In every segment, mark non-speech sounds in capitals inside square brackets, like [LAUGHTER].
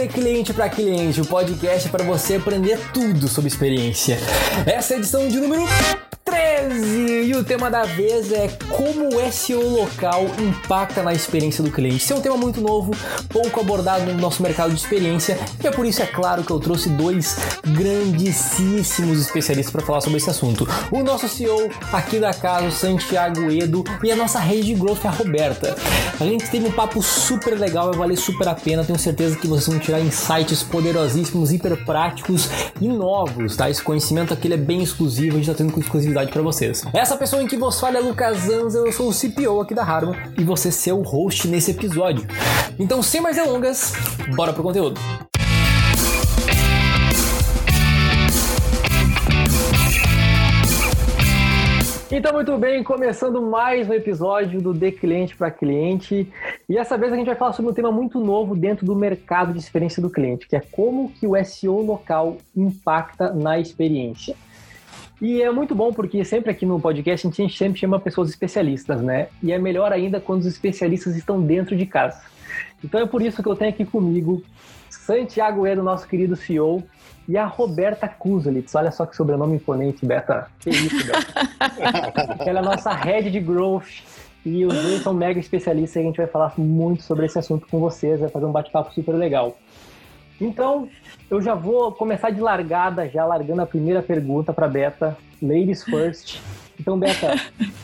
De Cliente para Cliente, o podcast para você aprender tudo sobre experiência. Essa é a edição de número 13 e o tema da vez é como o SEO local impacta na experiência do cliente. Esse é um tema muito novo, pouco abordado no nosso mercado de experiência e é por isso, é claro, que eu trouxe dois grandíssimos especialistas para falar sobre esse assunto. O nosso CEO aqui da casa, Santiago Edo, e a nossa rede de growth, a Roberta. A gente teve um papo super legal, vai valer super a pena, tenho certeza que vocês vão tirar insights poderosíssimos, hiper práticos e novos, tá? Esse conhecimento aqui é bem exclusivo, a gente tá tendo com exclusividade para vocês. Essa pessoa em que vos fala é Lucas Anza, eu sou o CPO aqui da Harman e você ser o host nesse episódio. Então, sem mais delongas, bora pro conteúdo. Então, muito bem, começando mais um episódio do De Cliente para Cliente. E essa vez a gente vai falar sobre um tema muito novo dentro do mercado de experiência do cliente, que é como que o SEO local impacta na experiência. E é muito bom porque sempre aqui no podcast a gente sempre chama pessoas especialistas, né? E é melhor ainda quando os especialistas estão dentro de casa. Então é por isso que eu tenho aqui comigo Santiago Edo, nosso querido CEO, e a Roberta Kuzolitz. Olha só que sobrenome imponente, Beta. Que isso, Beta. [LAUGHS] Ela é a nossa head de growth. E os dois são mega especialistas e a gente vai falar muito sobre esse assunto com vocês, vai fazer um bate-papo super legal. Então, eu já vou começar de largada, já largando a primeira pergunta para Beta. Ladies first. Então, Beta,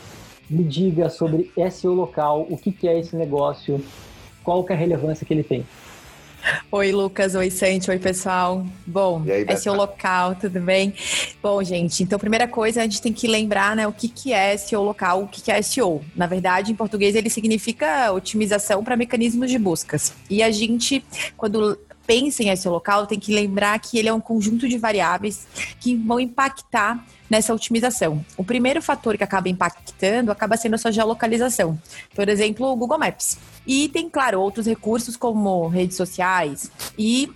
[LAUGHS] me diga sobre SEO local, o que, que é esse negócio, qual que é a relevância que ele tem. Oi, Lucas. Oi, Santi. Oi, pessoal. Bom, aí, esse é o local, tudo bem? Bom, gente, então, primeira coisa, a gente tem que lembrar, né, o que, que é SEO local, o que, que é SEO. Na verdade, em português, ele significa otimização para mecanismos de buscas. E a gente, quando pensa em SEO local, tem que lembrar que ele é um conjunto de variáveis que vão impactar nessa otimização. O primeiro fator que acaba impactando acaba sendo a sua geolocalização. Por exemplo, o Google Maps. E tem, claro, outros recursos como redes sociais. E,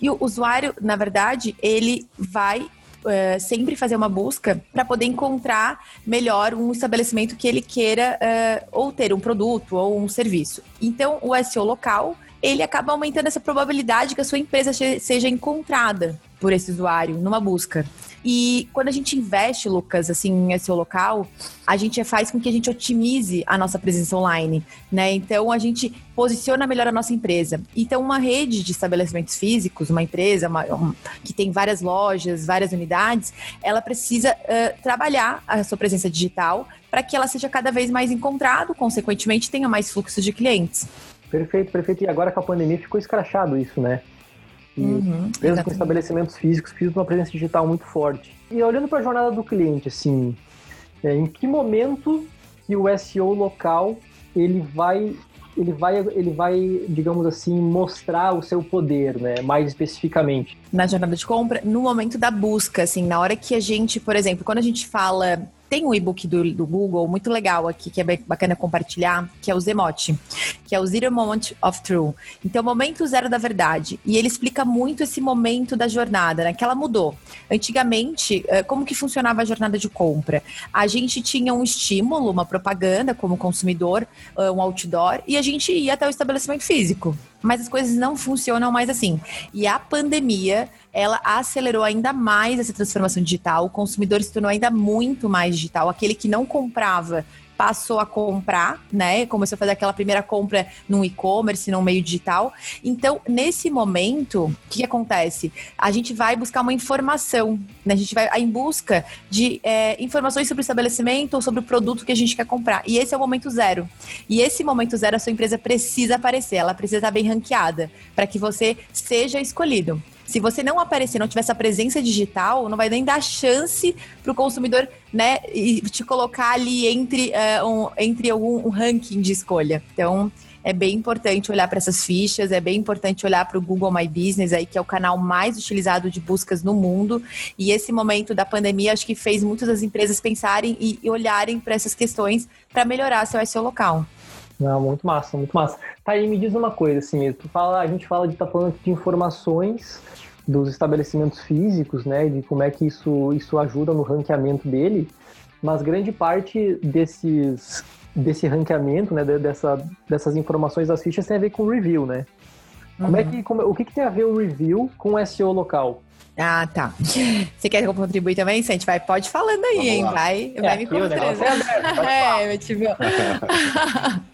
e o usuário, na verdade, ele vai Uh, sempre fazer uma busca para poder encontrar melhor um estabelecimento que ele queira uh, ou ter um produto ou um serviço. Então, o SEO local ele acaba aumentando essa probabilidade que a sua empresa seja encontrada por esse usuário numa busca. E quando a gente investe, Lucas, assim, em SEO local, a gente faz com que a gente otimize a nossa presença online, né? Então a gente posiciona melhor a nossa empresa. Então uma rede de estabelecimentos físicos, uma empresa uma, um, que tem várias lojas, várias unidades, ela precisa uh, trabalhar a sua presença digital para que ela seja cada vez mais encontrada, consequentemente tenha mais fluxos de clientes. Perfeito, perfeito. E agora com a pandemia ficou escrachado isso, né? E uhum, mesmo com estabelecimentos físicos, de uma presença digital muito forte. E olhando para a jornada do cliente, assim, é, em que momento que o SEO local ele vai ele vai, ele vai, digamos assim, mostrar o seu poder, né? Mais especificamente. Na jornada de compra, no momento da busca, assim, na hora que a gente, por exemplo, quando a gente fala tem um e-book do, do Google muito legal aqui, que é bacana compartilhar, que é o Zemote, que é o Zero Moment of True. Então, momento zero da verdade. E ele explica muito esse momento da jornada, né? Que ela mudou. Antigamente, eh, como que funcionava a jornada de compra? A gente tinha um estímulo, uma propaganda como consumidor, eh, um outdoor, e a gente ia até o estabelecimento físico. Mas as coisas não funcionam mais assim. E a pandemia ela acelerou ainda mais essa transformação digital. O consumidor se tornou ainda muito mais digital. Aquele que não comprava passou a comprar, né? Começou a fazer aquela primeira compra num e-commerce, num meio digital. Então, nesse momento, o que, que, acontece? A gente vai buscar uma informação, né? A gente vai em busca de é, informações sobre o estabelecimento ou sobre o produto que a gente quer comprar. E esse é o momento zero. E esse momento zero, a sua empresa precisa aparecer, ela precisa estar bem ranqueada para que você seja escolhido. Se você não aparecer, não tiver essa presença digital, não vai nem dar chance para o consumidor, né, te colocar ali entre, uh, um, entre algum um ranking de escolha. Então, é bem importante olhar para essas fichas, é bem importante olhar para o Google My Business, aí, que é o canal mais utilizado de buscas no mundo. E esse momento da pandemia acho que fez muitas das empresas pensarem e, e olharem para essas questões para melhorar seu SEO local. Não, muito massa, muito massa. Tá aí, me diz uma coisa, assim, tu fala, a gente fala de tá falando de informações dos estabelecimentos físicos, né, de como é que isso, isso ajuda no ranqueamento dele, mas grande parte desses, desse ranqueamento, né, dessa, dessas informações das fichas tem a ver com review, né? Como é uhum. que, como, o que, que tem a ver o review com o SEO local? Ah, tá. [LAUGHS] Você quer contribuir também, Sente? Vai, pode falando aí, hein? Vai, é, vai me contando. É, [LAUGHS] é, tipo... [LAUGHS]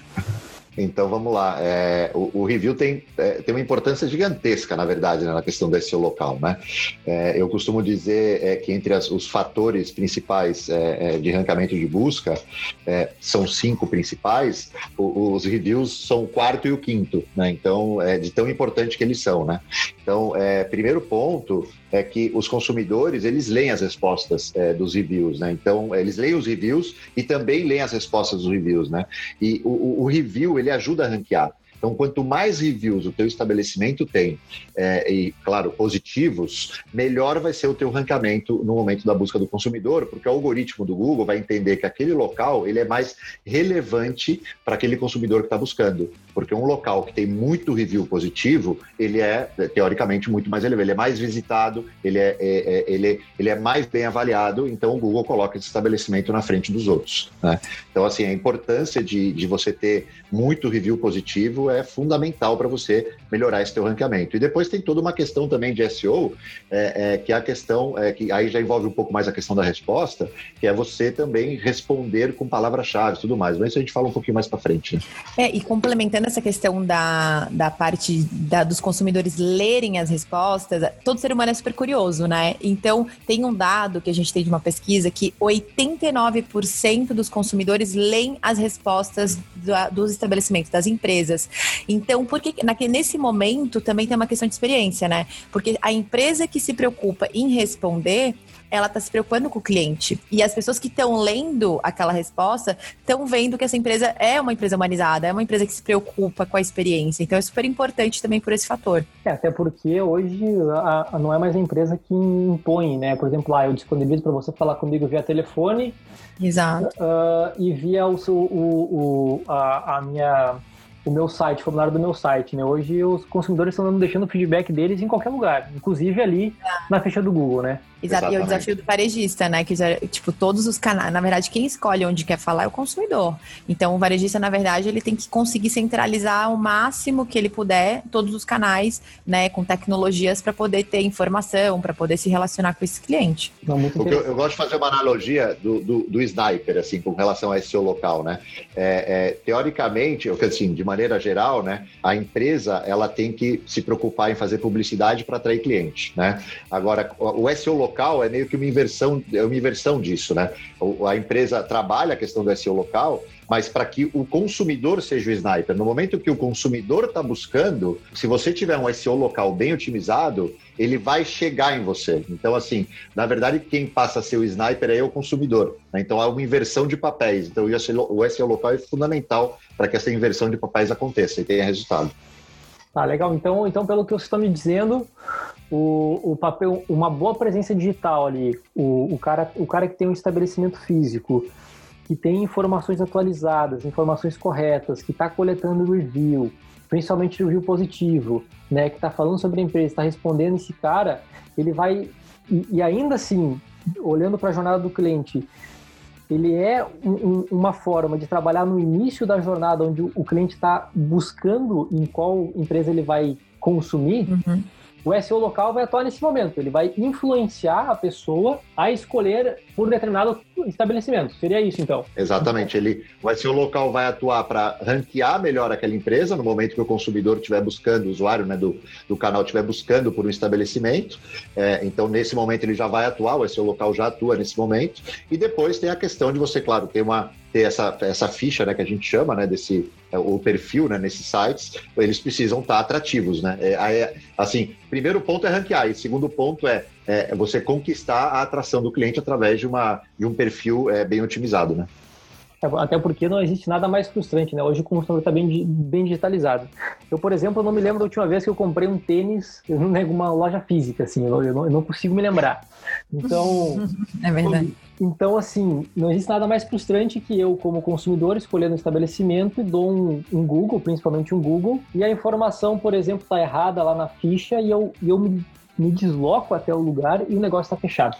Então vamos lá. É, o, o, review tem, é, tem uma importância gigantesca, na verdade, né, na questão SEO local. Né? É, eu costumo dizer é, que entre as, os fatores principais é, é, de ranqueamento de busca, são cinco principais, o, os reviews são o quarto e o quinto. Né? Então, de tão importante que eles são. Né? Então, primeiro ponto é que os consumidores eles leem as respostas dos reviews, né? Então eles leem os reviews e também leem as respostas dos reviews, né? E o, o review ele ajuda a ranquear. Então, quanto mais reviews o teu estabelecimento tem, é, e, claro, positivos, melhor vai ser o teu ranqueamento no momento da busca do consumidor, porque o algoritmo do Google vai entender que aquele local ele é mais relevante para aquele consumidor que está buscando. Porque um local que tem muito review positivo, ele é, teoricamente, muito mais relevante. Ele é mais visitado, ele é, é, é ele, ele é mais bem avaliado, então o Google coloca esse estabelecimento na frente dos outros. Né? Então, assim, a importância de, de você ter muito review positivo é fundamental para você melhorar esse teu ranqueamento. E depois tem toda uma questão também de SEO, é, é, que é a questão, é, que aí já envolve um pouco mais a questão da resposta, que é você também responder com palavras-chave e tudo mais. Mas isso a gente fala um pouquinho mais para frente. Né? É, e complementando essa questão da, da parte da, dos consumidores lerem as respostas, todo ser humano é super curioso, né? Então, tem um dado que a gente tem de uma pesquisa que 89% dos consumidores leem as respostas dos estabelecimentos, das empresas. Então, porque nesse momento também tem uma questão de experiência, né? Porque a empresa que se preocupa em responder, ela está se preocupando com o cliente. E as pessoas que estão lendo aquela resposta estão vendo que essa empresa é uma empresa humanizada, é uma empresa que se preocupa com a experiência. Então é super importante também por esse fator. É, até porque hoje a, a não é mais a empresa que impõe, né? Por exemplo, ah, eu disponibilizo para você falar comigo via telefone. Exato. Uh, e via o, o, o a, a minha o meu site, o formulário do meu site, né? Hoje os consumidores estão deixando o feedback deles em qualquer lugar, inclusive ali na ficha do Google, né? Exato, e é o desafio do varejista, né? Que, tipo, todos os canais, na verdade, quem escolhe onde quer falar é o consumidor. Então, o varejista, na verdade, ele tem que conseguir centralizar o máximo que ele puder todos os canais, né? Com tecnologias para poder ter informação, para poder se relacionar com esse cliente. Não, eu, eu, gosto de fazer uma analogia do, do, do, sniper, assim, com relação a esse seu local, né? É, é, teoricamente, assim, de maneira geral, né? A empresa, ela tem que se preocupar em fazer publicidade para atrair cliente, né? Agora, o SEO local local é meio que uma inversão, é uma inversão disso, né? A empresa trabalha a questão do SEO local, mas para que o consumidor seja o sniper. No momento que o consumidor está buscando, se você tiver um SEO local bem otimizado, ele vai chegar em você. Então, assim, na verdade, quem passa a ser o sniper é o consumidor. Né? Então, é uma inversão de papéis. Então, o SEO local é fundamental para que essa inversão de papéis aconteça e tenha resultado. Tá, legal. Então, então pelo que você está me dizendo, o, o papel, uma boa presença digital ali, o, o, cara, o cara que tem um estabelecimento físico, que tem informações atualizadas, informações corretas, que está coletando review, principalmente review positivo, né, que está falando sobre a empresa, está respondendo esse cara, ele vai e, e ainda assim, olhando para a jornada do cliente, ele é um, um, uma forma de trabalhar no início da jornada, onde o, o cliente está buscando em qual empresa ele vai consumir. Uhum o SEO local vai atuar nesse momento. Ele vai influenciar a pessoa a escolher por determinado estabelecimento. Seria isso, então? Exatamente. Ele, o SEO local vai atuar para ranquear melhor aquela empresa no momento que o consumidor estiver buscando, o usuário né, do, do canal estiver buscando por um estabelecimento. É, então, nesse momento, ele já vai atuar, o SEO local já atua nesse momento. E depois tem a questão de você, claro, ter uma ter essa, essa ficha, né, que a gente chama, né, desse o perfil, né, nesses sites, eles precisam estar atrativos, né? É, é, assim, primeiro ponto é ranquear e segundo ponto é, é, você conquistar a atração do cliente através de uma de um perfil é, bem otimizado, né? Até porque não existe nada mais frustrante, né? Hoje o consumidor está bem, bem digitalizado. Eu, por exemplo, não me lembro da última vez que eu comprei um tênis em uma loja física, assim, eu não, eu não consigo me lembrar. Então. [LAUGHS] é verdade. Então, assim, não existe nada mais frustrante que eu, como consumidor, escolhendo um estabelecimento dou um, um, Google, principalmente um Google, e a informação, por exemplo, está errada lá na ficha e eu, e eu me, me desloco até o lugar e o negócio está fechado.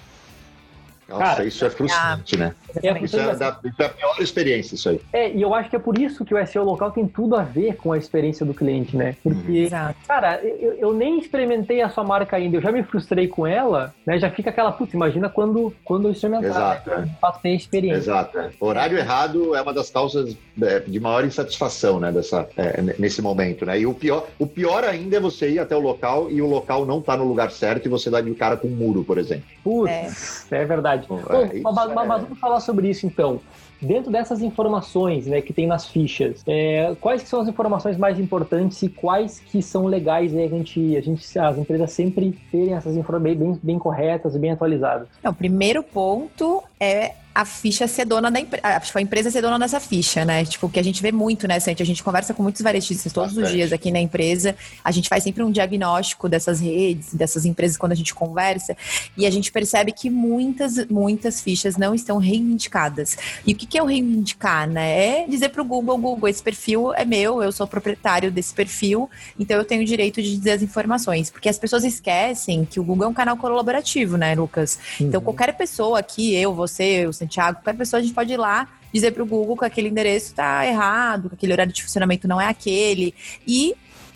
Nossa, Cara, isso é frustrante, né? É, isso, é da, isso é a pior experiência, isso aí. É, e eu acho que é por isso que o SEO local tem tudo a ver com a experiência do cliente, né? Porque, uhum. cara, eu, eu, nem experimentei a sua marca ainda, eu já me frustrei com ela, né? Já fica aquela, putz, imagina quando, quando eu experimentar. Exato. Né? De fato, tem experiência. Exato. É. Horário errado é uma das causas é, de maior insatisfação, né? Dessa, é, nesse momento, né? E o pior, o pior ainda é você ir até o local e o local não tá no lugar certo e você dá de cara com um muro, por exemplo. Putz, é, é verdade. Bom, Bom mas, mas vamos falar sobre isso então. Dentro dessas informações né, que tem nas fichas, é, quais são as informações mais importantes e quais que são legais né, a, gente, a gente, as empresas sempre terem essas informações bem, bem corretas e bem atualizadas? o primeiro ponto é a ficha ser dona da empresa, a empresa ser dona dessa ficha, né? Tipo, que a gente vê muito, né, Santi? A gente conversa com muitos varejistas todos Bastante. os dias aqui na empresa. A gente faz sempre um diagnóstico dessas redes, dessas empresas quando a gente conversa. E a gente percebe que muitas, muitas fichas não estão reivindicadas. E o que, que é o reivindicar, né? É dizer para o Google, Google, esse perfil é meu, eu sou proprietário desse perfil, então eu tenho o direito de dizer as informações. Porque as pessoas esquecem que o Google é um canal colaborativo, né, Lucas? Então, uhum. Então, qualquer pessoa aqui, eu, você, Santiago, qualquer pessoa, a gente pode ir lá dizer para o Google que aquele endereço está errado, que aquele horário de funcionamento não é aquele, e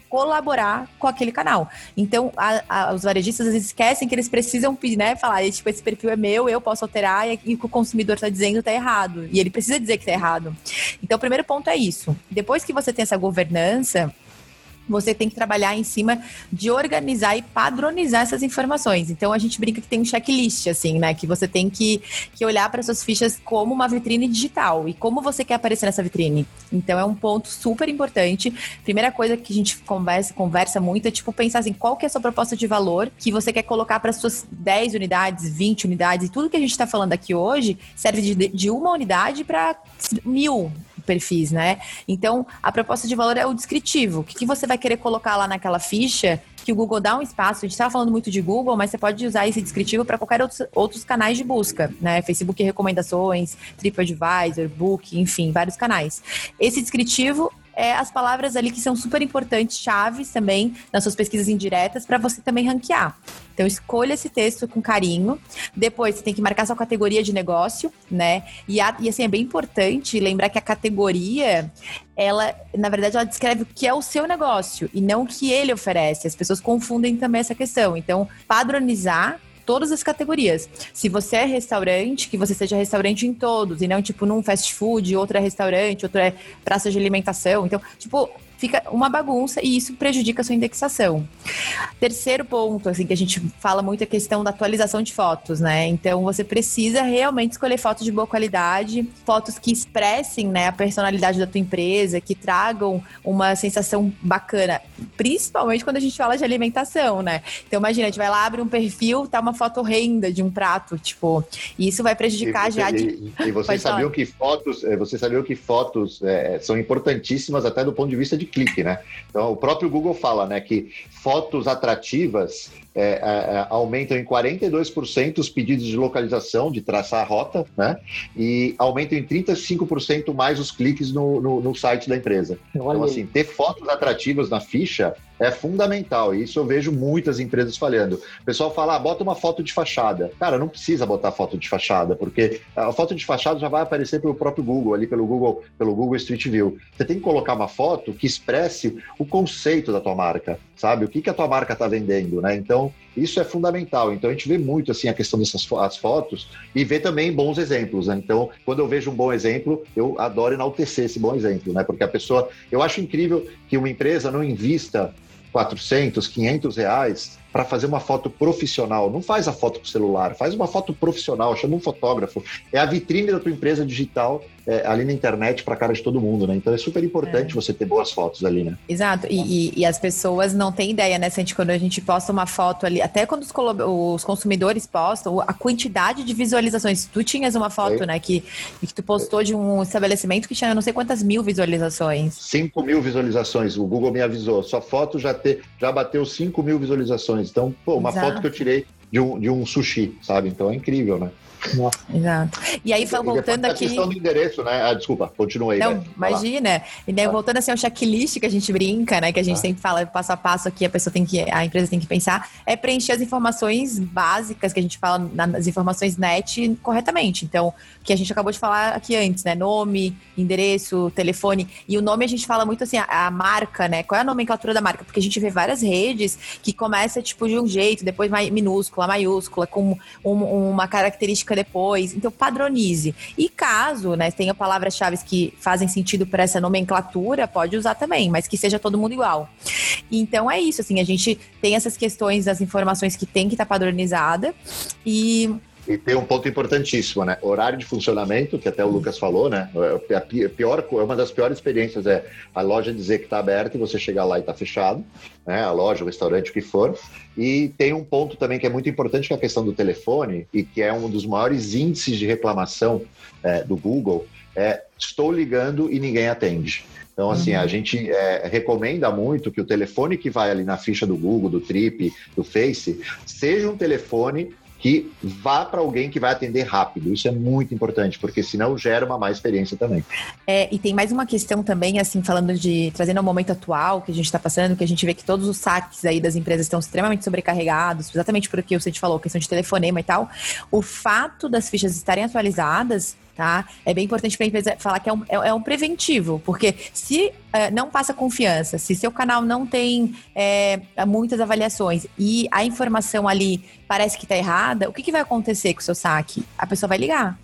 colaborar com aquele canal. Então, a, a, os varejistas às vezes esquecem que eles precisam né, falar, tipo, esse perfil é meu, eu posso alterar, e, e o que o consumidor está dizendo está errado. E ele precisa dizer que está errado. Então, o primeiro ponto é isso. Depois que você tem essa governança, você tem que trabalhar em cima de organizar e padronizar essas informações. Então a gente brinca que tem um checklist, assim, né? Que você tem que, que olhar para suas fichas como uma vitrine digital e como você quer aparecer nessa vitrine. Então é um ponto super importante. Primeira coisa que a gente conversa, conversa muito é tipo pensar assim, qual que é a sua proposta de valor que você quer colocar para suas 10 unidades, 20 unidades, e tudo que a gente está falando aqui hoje serve de, de uma unidade para mil perfis, né? Então, a proposta de valor é o descritivo. O que, que você vai querer colocar lá naquela ficha que o Google dá um espaço. A gente estava falando muito de Google, mas você pode usar esse descritivo para qualquer outros, outros canais de busca, né? Facebook recomendações, TripAdvisor, Book, enfim, vários canais. Esse descritivo é, as palavras ali que são super importantes, chaves também nas suas pesquisas indiretas, para você também ranquear. Então, escolha esse texto com carinho. Depois, você tem que marcar sua categoria de negócio, né? E, a, e assim, é bem importante lembrar que a categoria, ela, na verdade, ela descreve o que é o seu negócio e não o que ele oferece. As pessoas confundem também essa questão. Então, padronizar todas as categorias. Se você é restaurante, que você seja restaurante em todos, e não tipo num fast food, outro é restaurante, outro é praça de alimentação. Então, tipo, fica uma bagunça e isso prejudica a sua indexação. Terceiro ponto, assim, que a gente fala muito é a questão da atualização de fotos, né? Então você precisa realmente escolher fotos de boa qualidade, fotos que expressem, né, a personalidade da tua empresa, que tragam uma sensação bacana, principalmente quando a gente fala de alimentação, né? Então imagina, a gente vai lá, abre um perfil, tá uma foto horrenda de um prato, tipo, e isso vai prejudicar e já de... E, e você sabia que fotos, eh, você sabia que fotos é, são importantíssimas até do ponto de vista de clique, né? Então, o próprio Google fala, né, que fotos atrativas é, é, é aumentam em 42% os pedidos de localização, de traçar a rota, né? E aumentam em 35% mais os cliques no, no, no, site da empresa. Então, assim, ter fotos atrativas na ficha é fundamental. E isso eu vejo muitas empresas falhando. O pessoal fala, ah, bota uma foto de fachada. Cara, não precisa botar foto de fachada, porque a foto de fachada já vai aparecer pelo próprio Google, ali pelo Google, pelo Google Street View. Você tem que colocar uma foto que expresse o conceito da tua marca, sabe? O que, que a tua marca está vendendo, né? Então, isso é fundamental. Então, a gente vê muito assim a questão dessas as fotos e vê também bons exemplos. Né? Então, quando eu vejo um bom exemplo, eu adoro enaltecer esse bom exemplo, né? Porque a pessoa, eu acho incrível que uma empresa não invista 400, 500 reais para fazer uma foto profissional. Não faz a foto com celular, faz uma foto profissional, chama um fotógrafo. É a vitrine da tua empresa digital é, ali na internet para cara de todo mundo, né? Então é super importante é. você ter boas fotos ali, né? Exato. E, e, e, as pessoas não têm ideia, né, Santi? Quando a gente posta uma foto ali, até quando os, os consumidores postam, a quantidade de visualizações. Tu tinhas uma foto, é. né, que, que tu postou de um estabelecimento que tinha não sei quantas mil visualizações. 5 mil visualizações. O Google me avisou. Sua foto já, te, já bateu 5 mil visualizações. Então, pô, uma Exato. foto que eu tirei de um, de um sushi, sabe? Então é incrível, né? Nossa. Exato. E aí, voltando aqui. A questão do endereço, né? Ah, desculpa, continua aí. Não, imagina. E daí, voltando assim ao checklist que a gente brinca, né? Que a gente ah. sempre fala passo a passo aqui, a pessoa tem que, a empresa tem que pensar, é preencher as informações básicas que a gente fala nas informações net corretamente. Então, que a gente acabou de falar aqui antes, né? Nome, endereço, telefone. E o nome a gente fala muito assim, a, a marca, né? Qual é a nomenclatura da marca? Porque a gente vê várias redes que começa tipo de um jeito, depois minúscula, maiúscula, com um, uma característica depois. Então, padronize. E caso, né, tenha palavras-chave que fazem sentido para essa nomenclatura, pode usar também, mas que seja todo mundo igual. Então é isso, assim, a gente tem essas questões das informações que tem que estar tá padronizada e e tem um ponto importantíssimo, né? Horário de funcionamento, que até o Lucas falou, né? É, a pior, uma das piores experiências é a loja dizer que está aberta e você chegar lá e está fechado, né? A loja, o restaurante, o que for. E tem um ponto também que é muito importante, que é a questão do telefone, e que é um dos maiores índices de reclamação é, do Google, é estou ligando e ninguém atende. Então, assim, uhum. a gente é, recomenda muito que o telefone que vai ali na ficha do Google, do Trip, do Face, seja um telefone que vá para alguém que vai atender rápido. Isso é muito importante, porque senão gera uma má experiência também. É, e tem mais uma questão também, assim, falando de trazendo ao momento atual que a gente está passando, que a gente vê que todos os saques aí das empresas estão extremamente sobrecarregados, exatamente porque o gente falou, questão de telefonema e tal. O fato das fichas estarem atualizadas tá? É bem importante para a empresa falar que é um, é, é um preventivo, porque se é, não passa confiança, se seu canal não tem é, muitas avaliações e a informação ali parece que está errada, o que, que vai acontecer com o seu saque? A pessoa vai ligar.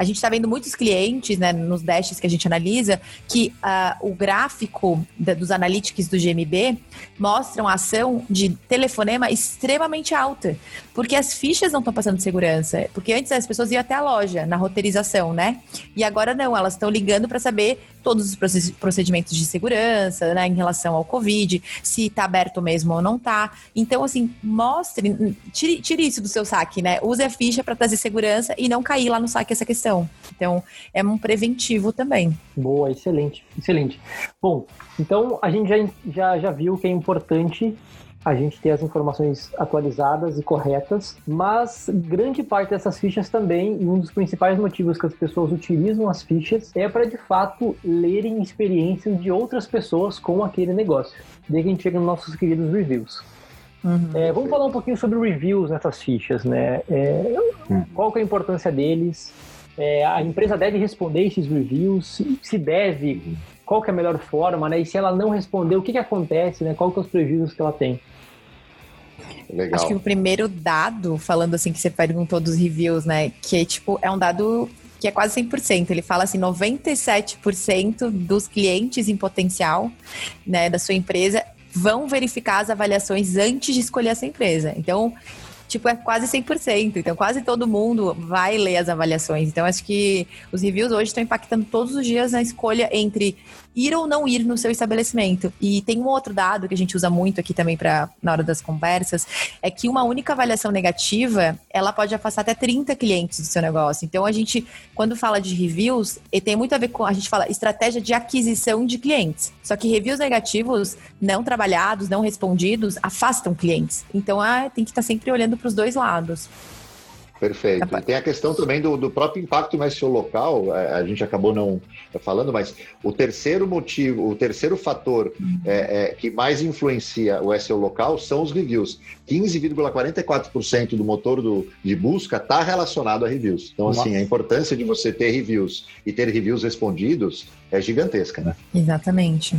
A gente está vendo muitos clientes, né, nos dashes que a gente analisa, que uh, o gráfico da, dos analytics do GMB mostram a ação de telefonema extremamente alta, porque as fichas não estão passando de segurança. Porque antes as pessoas iam até a loja, na roteirização, né? E agora não, elas estão ligando para saber todos os procedimentos de segurança, né, em relação ao Covid, se está aberto mesmo ou não está. Então, assim, mostre, tire, tire, isso do seu saque, né? Use a ficha para trazer segurança e não cair lá no saque essa questão. Então, é um preventivo também. Boa, excelente, excelente. Bom, então a gente já, já, já viu que é importante a gente ter as informações atualizadas e corretas, mas grande parte dessas fichas também, e um dos principais motivos que as pessoas utilizam as fichas é para de fato lerem experiências de outras pessoas com aquele negócio. Daí que a gente chega nos nossos queridos reviews. Uhum. É, vamos falar um pouquinho sobre reviews nessas fichas, né? É, hum. qual que é a importância deles? É, a empresa deve responder esses reviews, se deve, qual que é a melhor forma, né? E se ela não responder, o que, que acontece, né? Qual que é os prejuízos que ela tem? Legal. Acho que o primeiro dado, falando assim, que você perguntou dos reviews, né? Que é tipo, é um dado que é quase 100%. Ele fala assim, 97% dos clientes em potencial, né, da sua empresa vão verificar as avaliações antes de escolher essa empresa. Então, tipo, é quase 100%. Então, quase todo mundo vai ler as avaliações. Então, acho que os reviews hoje estão impactando todos os dias na escolha entre ir ou não ir no seu estabelecimento. E tem um outro dado que a gente usa muito aqui também para na hora das conversas, é que uma única avaliação negativa, ela pode afastar até 30 clientes do seu negócio. Então a gente, quando fala de reviews, tem muito a ver com a gente fala estratégia de aquisição de clientes. Só que reviews negativos, não trabalhados, não respondidos, afastam clientes. Então ah, tem que estar tá sempre olhando para os dois lados. Perfeito. E tem a questão também do, do próprio impacto no SEO local, é, a gente acabou não falando, mas o terceiro motivo, o terceiro fator uhum. é, é, que mais influencia o SEO local são os reviews. 15,44% do motor do, de busca está relacionado a reviews. Então, assim, a importância de você ter reviews e ter reviews respondidos é gigantesca, né? Exatamente.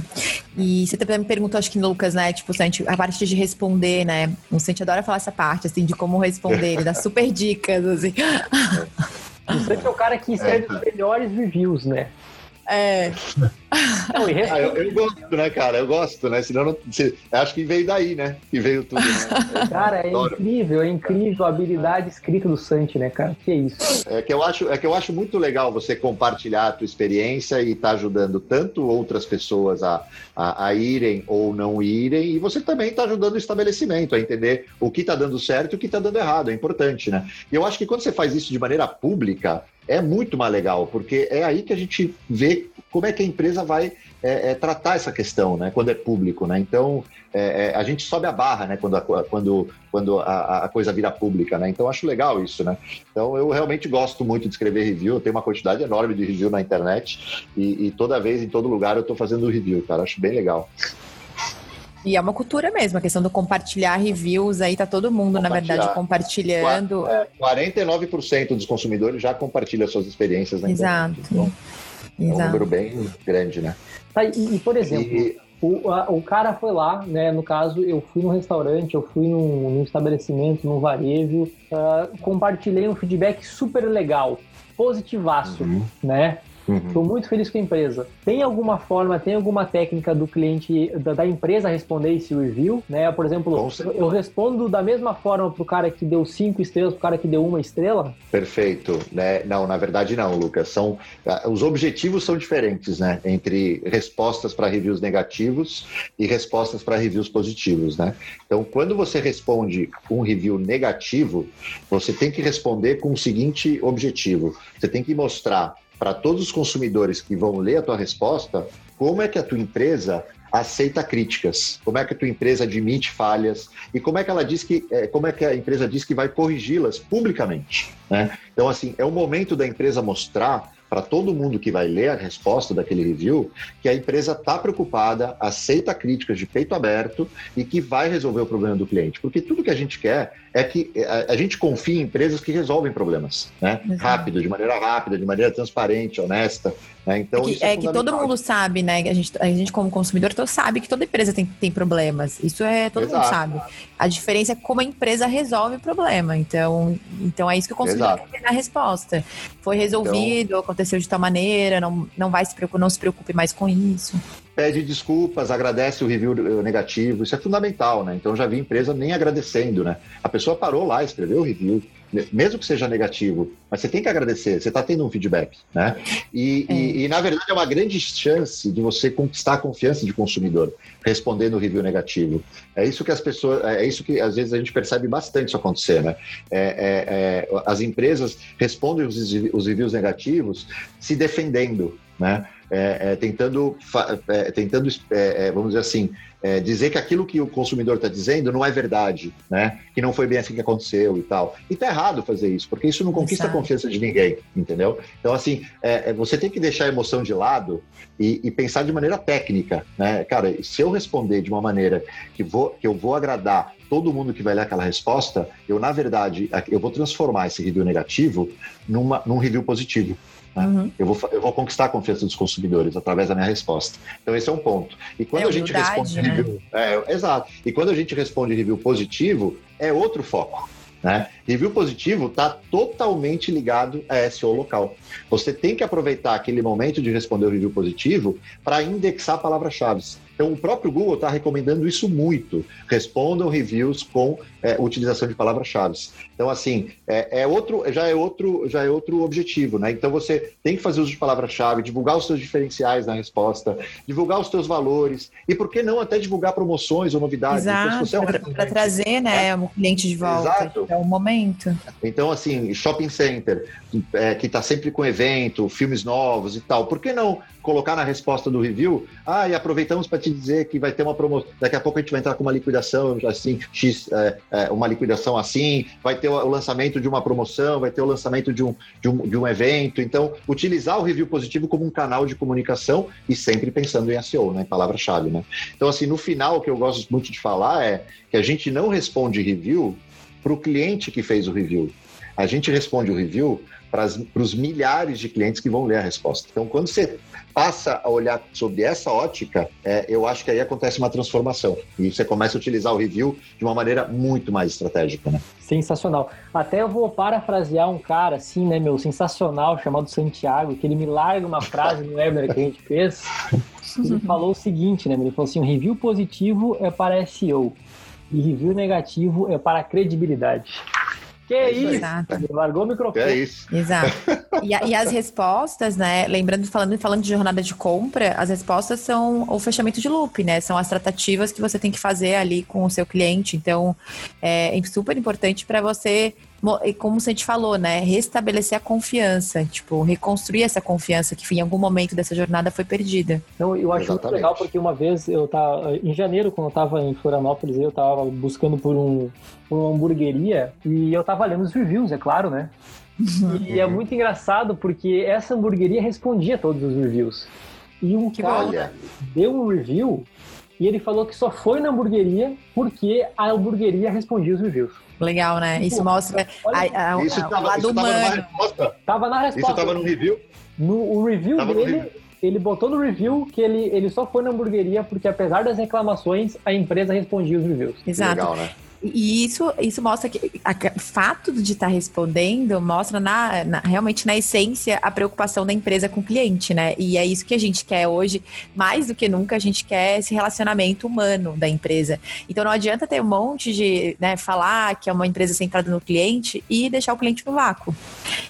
E você também me perguntou, acho que, Lucas, né? Tipo, a parte de responder, né? O Santi adora falar essa parte, assim, de como responder. Ele dá [LAUGHS] super dicas, assim. O Santi é o cara que escreve é. os melhores reviews, né? É. Não, ah, [LAUGHS] eu, eu, gosto, né, cara? Eu gosto, né? Senão, não, se, acho que veio daí, né? Que veio tudo. Né? [LAUGHS] Cara, é incrível, é incrível a habilidade escrita do Santi, né, cara? Que é isso. É que eu acho, é que eu acho muito legal você compartilhar a tua experiência e tá ajudando tanto outras pessoas a, a, a irem ou não irem, e você também está ajudando o estabelecimento a entender o que está dando certo e o que está dando errado. É importante, né? E eu acho que quando você faz isso de maneira pública, é muito mais legal, porque é aí que a gente vê como é que a empresa vai é, é, tratar essa questão, né? Quando é público, né? Então é, é, a gente sobe a barra, né? Quando a, quando, quando a, a, coisa vira pública, né? Então acho legal isso, né? Então eu realmente gosto muito de escrever review. Eu tenho uma quantidade enorme de review na internet e, e toda vez, em todo lugar, eu estou fazendo review, cara. Acho bem legal. E é uma cultura mesmo, a questão do compartilhar reviews, aí tá todo mundo, na verdade, compartilhando. É, 49% dos consumidores já compartilham suas experiências na Exato. internet. Então, É um número bem grande, né? Tá, e, e, por exemplo, e... O, a, o cara foi lá, né? No caso, eu fui no restaurante, eu fui num, num estabelecimento, num varejo, uh, compartilhei um feedback super legal, positivaço, uhum. né? Estou uhum. muito feliz com a empresa. Tem alguma forma, tem alguma técnica do cliente, da, da empresa responder esse review? Né? Por exemplo, eu respondo da mesma forma para o cara que deu cinco estrelas, para o cara que deu uma estrela? Perfeito. Né? Não, na verdade não, Lucas. São, ah, os objetivos são diferentes, né? Entre respostas para reviews negativos e respostas para reviews positivos, né? Então, quando você responde um review negativo, você tem que responder com o seguinte objetivo: você tem que mostrar para todos os consumidores que vão ler a tua resposta, como é que a tua empresa aceita críticas, como é que a tua empresa admite falhas e como é que ela diz que, é, como é que a empresa diz que vai corrigi-las publicamente. Né? Então, assim, é o momento da empresa mostrar para todo mundo que vai ler a resposta daquele review que a empresa está preocupada, aceita críticas de peito aberto e que vai resolver o problema do cliente. Porque tudo que a gente quer é que a, a gente confie em empresas que resolvem problemas, né? Rápido, de maneira rápida, de maneira transparente, honesta. Né? Então, é que, é, é que todo mundo sabe, né? A gente, a gente como consumidor, todo sabe que toda empresa tem, tem problemas. Isso é todo Exato. mundo sabe. A diferença é como a empresa resolve o problema. Então, então é isso que o consumidor Exato. quer a resposta. Foi resolvido, então, aconteceu de tal maneira, não, não vai se preocupar, não se preocupe mais com isso pede desculpas, agradece o review negativo, isso é fundamental, né? Então já vi empresa nem agradecendo, né? A pessoa parou lá, escreveu o review, mesmo que seja negativo, mas você tem que agradecer, você está tendo um feedback, né? E, é. e, e, na verdade é uma grande chance de você conquistar a confiança de consumidor respondendo o review negativo. É isso que as pessoas, é isso que às vezes a gente percebe bastante isso acontecer, né? É, é, é as empresas respondem os, os reviews negativos se defendendo, né? É, é, tentando, é, tentando é, é, vamos dizer assim, é, dizer que aquilo que o consumidor está dizendo não é verdade, né? Que não foi bem assim que aconteceu e tal. E tá errado fazer isso, porque isso não conquista Exato. a confiança de ninguém, entendeu? Então, assim, você tem que deixar a emoção de lado e, e, pensar de maneira técnica, né? Cara, se eu responder de uma maneira que, vou, que eu vou agradar todo mundo que vai ler aquela resposta, eu, na verdade, eu vou transformar esse review negativo numa, num review positivo. Né? Uhum. Eu, vou, eu vou conquistar a confiança dos consumidores através da minha resposta. Então, esse é um ponto. E quando é a gente responde né? review. É, exato. E quando a gente responde review positivo, é outro foco. Né? Review positivo está totalmente ligado a SEO local. Você tem que aproveitar aquele momento de responder o review positivo para indexar palavras-chave. Então, o próprio Google está recomendando isso muito. Respondam reviews com é, utilização de palavras-chave. Então, assim, é, é, outro, já é outro, já é outro objetivo, né? Então, você tem que fazer uso de palavra-chave, divulgar os seus diferenciais na resposta, divulgar os seus valores e, por que não, até divulgar promoções ou novidades. Exato, então, é um para trazer, né, o cliente de volta. Exato. É o momento. Então, assim, shopping center, é, que está sempre com evento, filmes novos e tal, por que não colocar na resposta do review, ah, e aproveitamos para te dizer que vai ter uma promoção, daqui a pouco a gente vai entrar com uma liquidação, assim, X, é, é, uma liquidação assim, vai ter o lançamento de uma promoção, vai ter o lançamento de um, de um, de um evento. Então, utilizar o review positivo como um canal de comunicação e sempre pensando em SEO, né, palavra-chave, né? Então, assim, no final, o que eu gosto muito de falar é que a gente não responde review para o cliente que fez o review. A gente responde o review para os milhares de clientes que vão ler a resposta. Então, quando você passa a olhar sobre essa ótica, é, eu acho que aí acontece uma transformação. E você começa a utilizar o review de uma maneira muito mais estratégica, né? Sensacional. Até eu vou parafrasear um cara, assim, né, meu, sensacional, chamado Santiago, que ele me larga uma frase no webinar que a gente fez. Ele falou o seguinte, né? Ele falou assim: review positivo é para SEO e review negativo é para credibilidade. Que é isso? Exato. Largou o microfone. Que é isso. Exato. [LAUGHS] E, e, as respostas, né? Lembrando, falando, falando de jornada de compra, as respostas são o fechamento de loop, né? São as tratativas que você tem que fazer ali com o seu cliente. Então, é super importante para você como a gente falou, né? Restabelecer a confiança, tipo, reconstruir essa confiança que em algum momento dessa jornada foi perdida. Então, eu acho Exatamente. muito legal porque uma vez eu tava, em janeiro, quando eu tava em Florianópolis, eu tava buscando por, um, por uma hamburgueria e eu tava lendo os reviews, é claro, né? E é muito engraçado porque essa hamburgueria respondia a todos os reviews. E um que cara deu um review e ele falou que só foi na hamburgueria porque a hamburgueria respondia os reviews. Legal, né? Tipo, isso mostra a, a, isso a, tava, o lado isso humano. Tava, resposta. tava na resposta. Isso tava no review? No o review tava dele, review. ele botou no review que ele, ele só foi na hamburgueria porque apesar das reclamações, a empresa respondia os reviews. Exato. Legal, né? E isso, isso mostra que o fato de estar tá respondendo mostra na, na, realmente na essência a preocupação da empresa com o cliente, né? E é isso que a gente quer hoje, mais do que nunca, a gente quer esse relacionamento humano da empresa. Então não adianta ter um monte de né, falar que é uma empresa centrada no cliente e deixar o cliente no vácuo.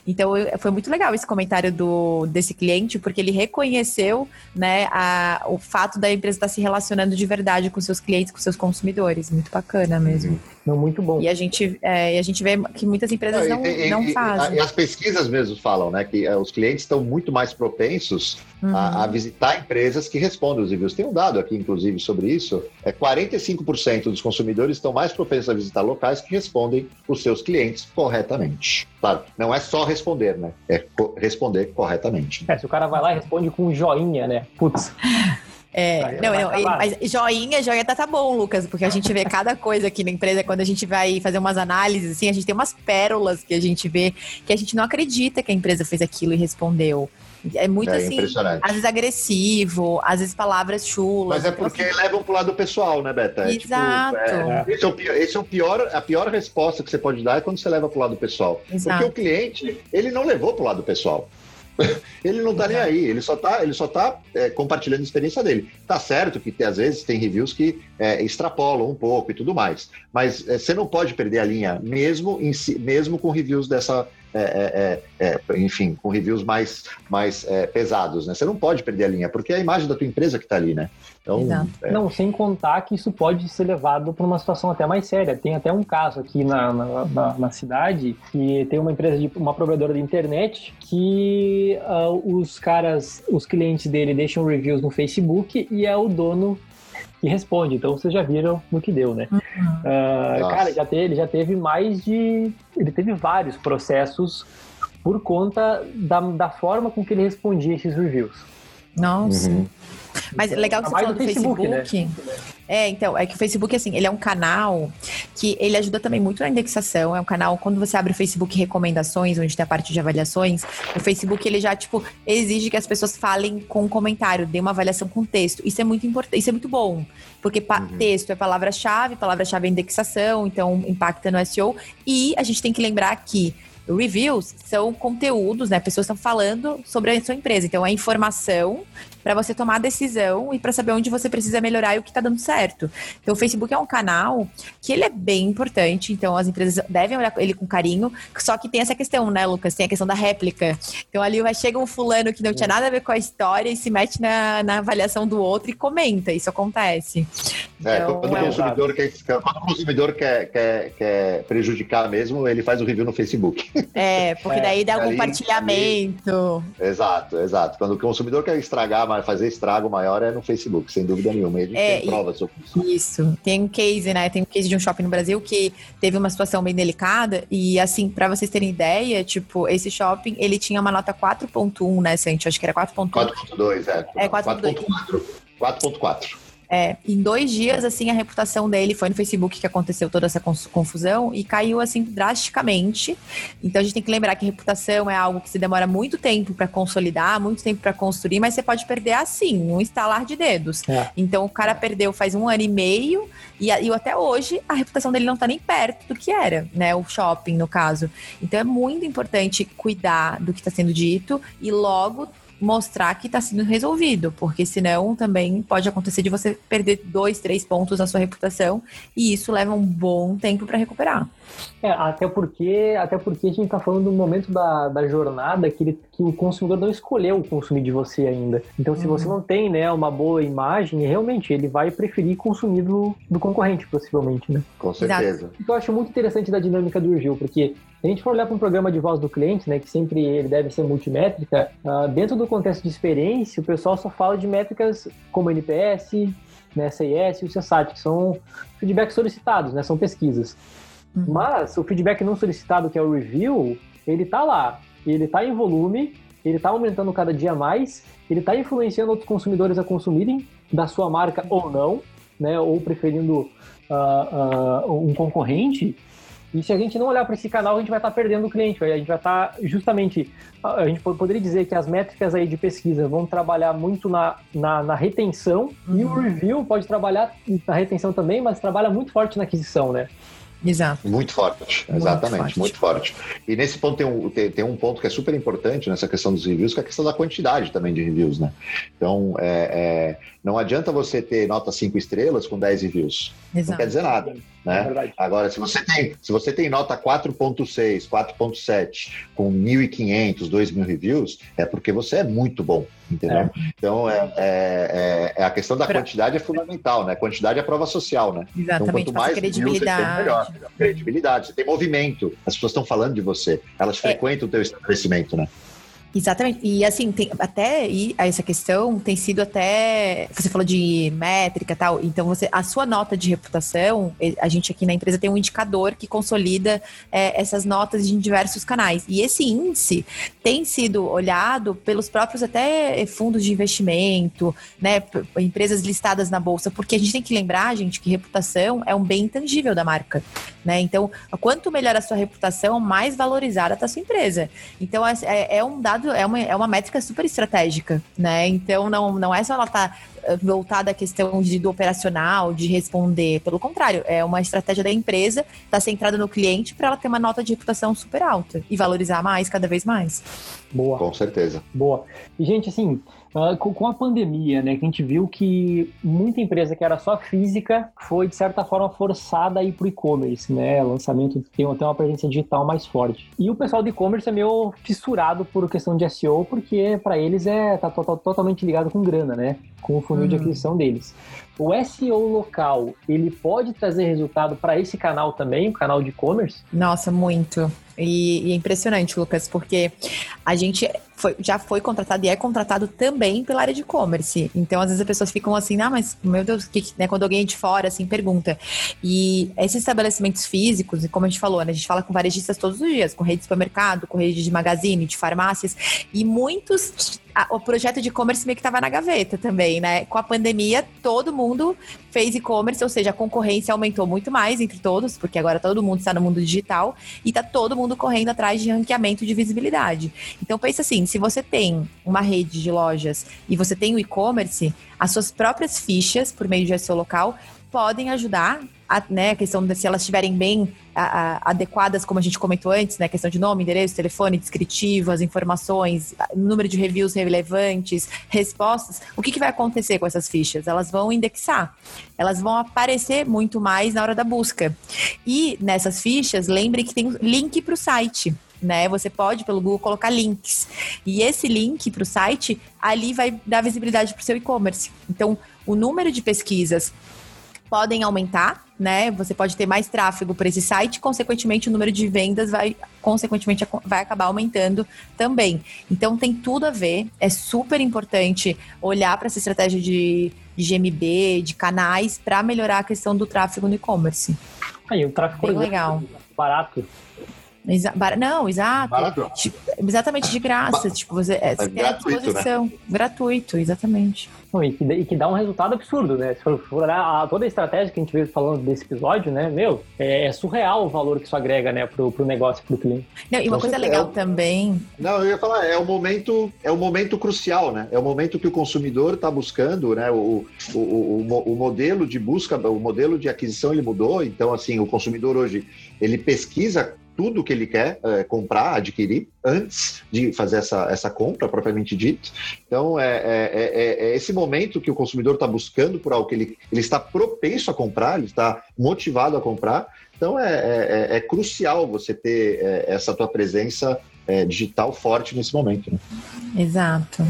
Então foi muito legal esse comentário do, desse cliente, porque ele reconheceu né, a, o fato da empresa estar se relacionando de verdade com seus clientes, com seus consumidores. Muito bacana mesmo. Não, muito bom. E a gente, é, a gente vê que muitas empresas não, e, não e, fazem. E as pesquisas mesmo falam, né, que é, os clientes estão muito mais propensos uhum. a, a, visitar empresas que respondem os reviews. Tem um dado aqui, inclusive, sobre isso. É 45% dos consumidores estão mais propensos a visitar locais que respondem os seus clientes corretamente. Claro, não é só responder, né? É co responder corretamente. É, se o cara vai lá e responde com um joinha, né? Putz. [LAUGHS] É, não, não, mas joinha, joinha tá, tá bom, Lucas, porque a gente vê cada coisa aqui na empresa, quando a gente vai fazer umas análises, assim, a gente tem umas pérolas que a gente vê que a gente não acredita que a empresa fez aquilo e respondeu. É muito é assim, às vezes agressivo, às vezes palavras chulas. Mas é porque assim... levam pro lado pessoal, né, Beta? É, Exato. Tipo, é, esse, é o pior, esse é o pior, a pior resposta que você pode dar é quando você leva pro lado pessoal. Exato. Porque o cliente, ele não levou pro lado pessoal. [LAUGHS] ele não tá nem aí, ele só tá, ele só tá é, compartilhando a experiência dele. Tá certo que às vezes tem reviews que é, extrapolam um pouco e tudo mais, mas é, você não pode perder a linha mesmo, si, mesmo com reviews dessa, é, é, é, é, enfim, com reviews mais, mais pesados, né? Você não pode perder a linha, porque é a imagem da tua empresa que está ali, né? Então, Não, sem contar que isso pode ser levado para uma situação até mais séria. Tem até um caso aqui na, na, na, na cidade que tem uma empresa, de, uma provedora de internet que uh, os caras, os clientes dele deixam reviews no Facebook e é o dono que responde. Então vocês já viram no que deu, né? Uhum. Uh, cara, já teve, ele já teve mais de. Ele teve vários processos por conta da, da forma com que ele respondia esses reviews. Nossa. Uhum. [LAUGHS] Mas é legal que você falou do Facebook. Facebook né? É, então, é que o Facebook, assim, ele é um canal que ele ajuda também muito na indexação. É um canal, quando você abre o Facebook Recomendações, onde tem a parte de avaliações, o Facebook, ele já, tipo, exige que as pessoas falem com um comentário, dê uma avaliação com texto. Isso é muito importante, isso é muito bom. Porque uhum. texto é palavra-chave, palavra-chave é indexação, então impacta no SEO. E a gente tem que lembrar que reviews são conteúdos, né? Pessoas estão falando sobre a sua empresa. Então, é informação para você tomar a decisão e para saber onde você precisa melhorar e o que está dando certo. Então, o Facebook é um canal que ele é bem importante, então as empresas devem olhar ele com carinho, só que tem essa questão, né, Lucas? Tem a questão da réplica. Então, ali vai chega um fulano que não tinha nada a ver com a história e se mete na, na avaliação do outro e comenta. Isso acontece. É, então, quando, é o consumidor quer, quando o consumidor quer, quer, quer prejudicar mesmo, ele faz o review no Facebook. É, porque é, daí dá ali, compartilhamento. Ali, exato, exato. Quando o consumidor quer estragar fazer estrago maior é no Facebook, sem dúvida nenhuma. E a gente é, tem provas sobre isso. Isso. Tem um case, né? Tem um case de um shopping no Brasil que teve uma situação bem delicada. E assim, para vocês terem ideia, tipo, esse shopping, ele tinha uma nota 4.1, né, Santi? Acho que era 4.1. 4.2, é. É 4.4. 4.4. É, em dois dias, assim, a reputação dele foi no Facebook que aconteceu toda essa confusão e caiu, assim, drasticamente. Então a gente tem que lembrar que reputação é algo que se demora muito tempo para consolidar, muito tempo para construir, mas você pode perder assim, um estalar de dedos. É. Então o cara perdeu faz um ano e meio e, e até hoje a reputação dele não tá nem perto do que era, né? O shopping, no caso. Então é muito importante cuidar do que está sendo dito e logo mostrar que está sendo resolvido, porque senão também pode acontecer de você perder dois, três pontos na sua reputação e isso leva um bom tempo para recuperar. É, até porque, até porque a gente está falando do momento da, da jornada que, ele, que o consumidor não escolheu consumir de você ainda. Então, se uhum. você não tem né, uma boa imagem, realmente ele vai preferir consumir do, do concorrente, possivelmente, né? Com certeza. Então, eu acho muito interessante da dinâmica do review, porque a gente for olhar para um programa de voz do cliente, né, que sempre ele deve ser multimétrica, uh, dentro do contexto de experiência, o pessoal só fala de métricas como NPS, né, CIS e o CSAT, que são feedbacks solicitados, né, são pesquisas. Uhum. Mas o feedback não solicitado, que é o review, ele está lá, ele está em volume, ele está aumentando cada dia mais, ele está influenciando outros consumidores a consumirem da sua marca ou não, né, ou preferindo uh, uh, um concorrente. E se a gente não olhar para esse canal, a gente vai estar tá perdendo o cliente. A gente vai estar tá justamente. A gente poderia dizer que as métricas aí de pesquisa vão trabalhar muito na, na, na retenção uhum. e o uhum. review pode trabalhar na retenção também, mas trabalha muito forte na aquisição, né? Exato. Muito forte, muito exatamente, forte. muito forte. E nesse ponto tem um, tem, tem, um ponto que é super importante nessa questão dos reviews, que é a questão da quantidade também de reviews, né? Então, é, é, não adianta você ter nota 5 estrelas com 10 reviews. Exato. Não quer dizer nada. Né? É Agora, se você tem, se você tem nota 4.6, 4.7, com 1.500, 2.000 reviews, é porque você é muito bom, entendeu? É. Então, é, é, é, é, a questão da pra... quantidade é fundamental, né? Quantidade é prova social, né? Exatamente, então, quanto mais credibilidade. Tem, melhor. Credibilidade, você tem movimento, as pessoas estão falando de você, elas é. frequentam o teu estabelecimento, né? Exatamente. E assim, tem, até e essa questão tem sido até. Você falou de métrica e tal. Então, você, a sua nota de reputação, a gente aqui na empresa tem um indicador que consolida é, essas notas em diversos canais. E esse índice tem sido olhado pelos próprios até fundos de investimento, né? Empresas listadas na bolsa, porque a gente tem que lembrar, gente, que reputação é um bem intangível da marca. Né? Então, quanto melhor a sua reputação, mais valorizada está a sua empresa. Então, é, é, é um dado é uma, é uma métrica super estratégica, né? Então não, não é só ela estar tá eh, voltada à questão de, do operacional, de responder. Pelo contrário, é uma estratégia da empresa, está centrada no cliente para ela ter uma nota de reputação super alta e valorizar mais cada vez mais. Boa. Com certeza. Boa. E, gente, assim, Uh, com, a pandemia, né, que a gente viu que muita empresa que era só física foi, de certa forma, forçada a ir para o e-commerce, né? Lançamento tem até uma presença digital mais forte. E o pessoal do e-commerce é meio fissurado por questão de SEO, porque para eles é tá, tá, tá, totalmente ligado com grana, né? Com o funil uhum. de aquisição deles. O SEO local, ele pode trazer resultado para esse canal também, o canal de e-commerce? Nossa, muito. E, e, é impressionante, Lucas, porque a gente foi, já foi contratado e é contratado também pela área de e-commerce. Então, às vezes as pessoas ficam assim, ah, mas meu Deus, que, né, quando alguém de fora assim pergunta. E esses estabelecimentos físicos, como a gente falou, né, a gente fala com varejistas todos os dias, com rede de supermercado, com rede de magazine, de farmácias, e muitos o projeto de e-commerce meio que estava na gaveta também, né? Com a pandemia, todo mundo fez e-commerce, ou seja, a concorrência aumentou muito mais entre todos, porque agora todo mundo está no mundo digital e está todo mundo correndo atrás de ranqueamento de visibilidade. Então pensa assim, se você tem uma rede de lojas e você tem o e-commerce, as suas próprias fichas por meio de SEO local podem ajudar a, né, a questão de se elas estiverem bem a, a, adequadas, como a gente comentou antes, né, questão de nome, endereço, telefone, descritivo, as informações, número de reviews relevantes, respostas, o que, que vai acontecer com essas fichas? Elas vão indexar, elas vão aparecer muito mais na hora da busca. E nessas fichas, lembre que tem link para o site né? Você pode, pelo Google, colocar links. E esse link para o site, ali vai dar visibilidade para o seu e-commerce. Então, o número de pesquisas podem aumentar, né? Você pode ter mais tráfego para esse site, consequentemente o número de vendas vai, consequentemente, vai acabar aumentando também. Então tem tudo a ver, é super importante olhar para essa estratégia de, de GMB, de canais, para melhorar a questão do tráfego no e-commerce. Aí, o tráfego Bem legal. barato Exa não, exato. Tipo, exatamente de graça. tipo, você é, é gratuito, à disposição. Né? Gratuito, exatamente. e, que, e, que, dá um resultado absurdo, né? Se for, for olhar a, toda a estratégia que a gente veio falando desse episódio, né? Meu, é, é surreal o valor que isso agrega, né, pro, pro negócio, pro cliente. Não, e uma coisa legal é também. Não, eu ia falar, é o momento, é o momento crucial, né? É o momento que o consumidor está buscando, né? O, o, o, o modelo de busca, o modelo de aquisição ele mudou, então assim, o consumidor hoje ele pesquisa tudo que ele quer é, comprar, adquirir, antes de fazer essa, essa compra, propriamente dito. Então, é, é, é, é esse momento que o consumidor está buscando por algo que ele, ele está propenso a comprar, ele está motivado a comprar. Então, é, é, é crucial você ter essa tua presença digital forte nesse momento. Né? Exato.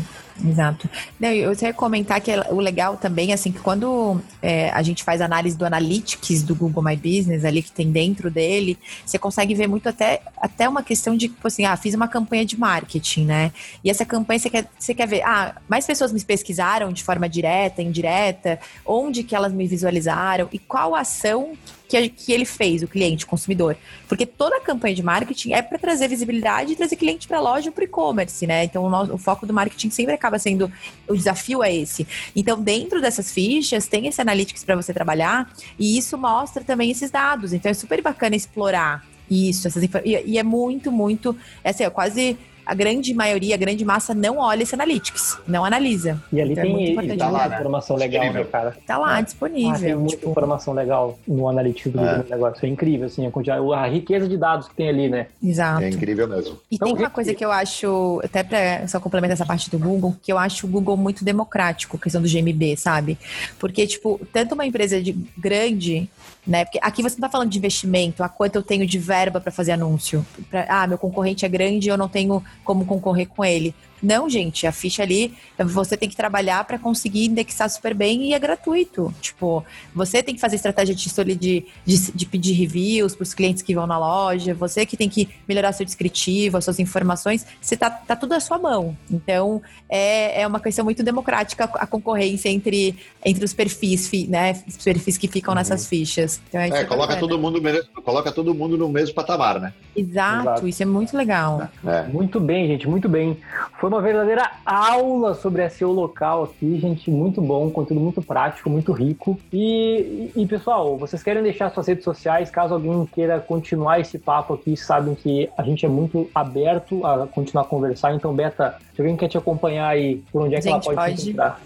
Exato. Eu ia comentar que o legal também, assim, que quando é, a gente faz análise do Analytics do Google My Business, ali que tem dentro dele, você consegue ver muito até, até uma questão de, tipo assim, ah, fiz uma campanha de marketing, né? E essa campanha você quer, você quer ver, ah, mais pessoas me pesquisaram de forma direta, indireta, onde que elas me visualizaram e qual ação que, que ele fez, o cliente, o consumidor. Porque toda a campanha de marketing é para trazer visibilidade e trazer cliente para a loja para o e-commerce, né? Então, o, nosso, o, foco do marketing sempre acaba sendo o desafio é esse. Então, dentro dessas fichas, tem esse analytics para você trabalhar e isso mostra também esses dados. Então, é super bacana explorar isso, essas e, e é muito, muito, é assim, é quase a grande maioria, a grande massa não olha esse Analytics, não analisa. E ali então, tem é tá lá, né? informação legal, né, cara? Tá lá, é. disponível. Ah, tem muita tipo... informação legal no Analytics do é. negócio. É incrível, assim, a, a, riqueza de dados que tem ali, né? Exato. É incrível mesmo. E então, tem uma coisa que eu acho, até pra só complementar essa parte do Google, que eu acho o Google muito democrático, a questão do GMB, sabe? Porque, tipo, tanto uma empresa de grande né? Porque aqui você não está falando de investimento, a quanto eu tenho de verba para fazer anúncio. Pra, ah, meu concorrente é grande, eu não tenho como concorrer com ele. Não, gente, a ficha ali, você tem que trabalhar para conseguir indexar super bem e é gratuito. Tipo, você tem que fazer estratégia de, de, de, de pedir reviews para os clientes que vão na loja, você que tem que melhorar seu descritivo, as suas informações, você tá, tá tudo à sua mão. Então, é, é uma questão muito democrática a concorrência entre, entre os perfis, né? Os perfis que ficam uhum. nessas fichas. Então, é, é coloca, todo mundo, coloca todo mundo no mesmo patamar, né? Exato, Exato. isso é muito legal. É. Muito bem, gente, muito bem. Foi uma verdadeira aula sobre SEO local aqui, gente. Muito bom, conteúdo muito prático, muito rico. E, e, pessoal, vocês querem deixar suas redes sociais, caso alguém queira continuar esse papo aqui, sabem que a gente é muito aberto a continuar a conversar. Então, Beta, se alguém quer te acompanhar aí, por onde é que gente, ela pode, pode. encontrar?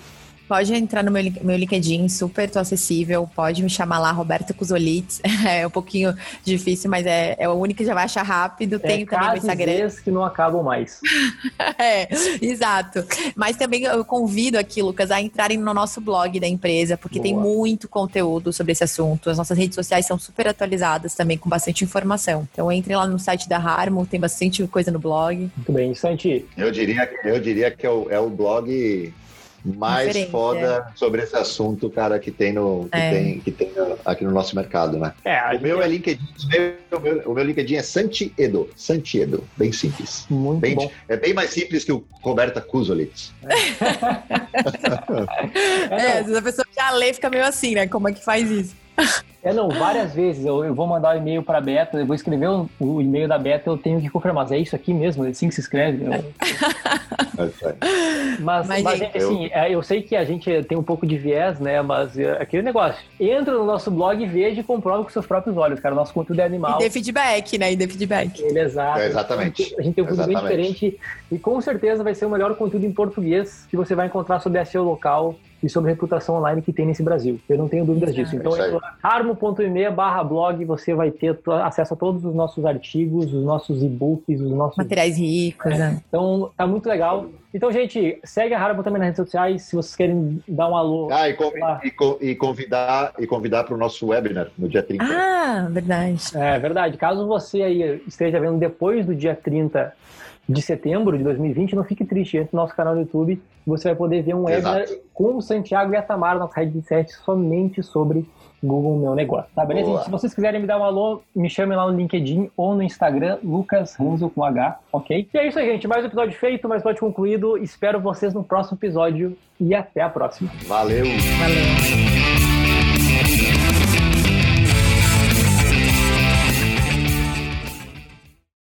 Pode entrar no meu, meu LinkedIn, super tô acessível. Pode me chamar lá, Roberto Cusolites. [LAUGHS] É um pouquinho difícil, mas é, é o único que já vai achar rápido. É, Tenho também no Instagram. que não acabam mais. [LAUGHS] é, exato. Mas também eu convido aqui, Lucas, a entrarem no nosso blog da empresa, porque Boa. tem muito conteúdo sobre esse assunto. As nossas redes sociais são super atualizadas também, com bastante informação. Então entrem lá no site da Harmo, tem bastante coisa no blog. Muito bem, Santi. Eu diria, eu diria que é o, é o blog mais foda é. sobre esse assunto, cara, que tem no que, é. tem, que tem aqui no nosso mercado, né? É, o meu é LinkedIn, o meu, o meu LinkedIn é Santiedo, Santiedo, bem simples. Muito bem, bom. É bem mais simples que o Roberta Kuzolitz. [LAUGHS] É, é, a pessoa já lê fica meio assim, né? Como é que faz isso? É, não, várias vezes eu, eu vou mandar o um e-mail para a Beta, eu vou escrever o, o, e-mail da Beta, eu tenho que confirmar, mas é isso aqui mesmo? É assim que se escreve? Eu... mas, mas, mas gente, assim, eu... eu sei que a gente tem um pouco de viés, né, mas é, aquele negócio, entra no nosso blog e veja e comprova com seus próprios olhos, cara, o nosso conteúdo é animal. E dê feedback, né, e dê feedback. Ele, exato. É, exatamente. A gente tem um conteúdo bem diferente e com certeza vai ser o melhor conteúdo em português que você vai encontrar sobre SEO local e sobre reputação online que tem nesse Brasil. Eu não tenho dúvidas disso. Então, é armo.me barra blog, você vai ter acesso a todos os nossos artigos, os nossos e-books, os nossos... Materiais ricos, é. né? Então, tá muito legal. Então, gente, segue a Harmo também nas redes sociais, se vocês querem dar um alô. Ah, e, e, e convidar e convidar para o nosso webinar no dia 30. Ah, verdade. É verdade. Caso você aí esteja vendo depois do dia 30 de setembro de 2020, não fique triste, entre no nosso canal do YouTube, você vai poder ver um webinar com o Santiago e a Tamara, nossa rede de sete, somente sobre Google Meu Negócio. Tá beleza? Gente, se vocês quiserem me dar um alô, me chamem lá no LinkedIn ou no Instagram, Lucas Ranzo com H, ok? E é isso aí, gente. Mais um episódio feito, mais um episódio concluído. Espero vocês no próximo episódio e até a próxima. Valeu! Valeu!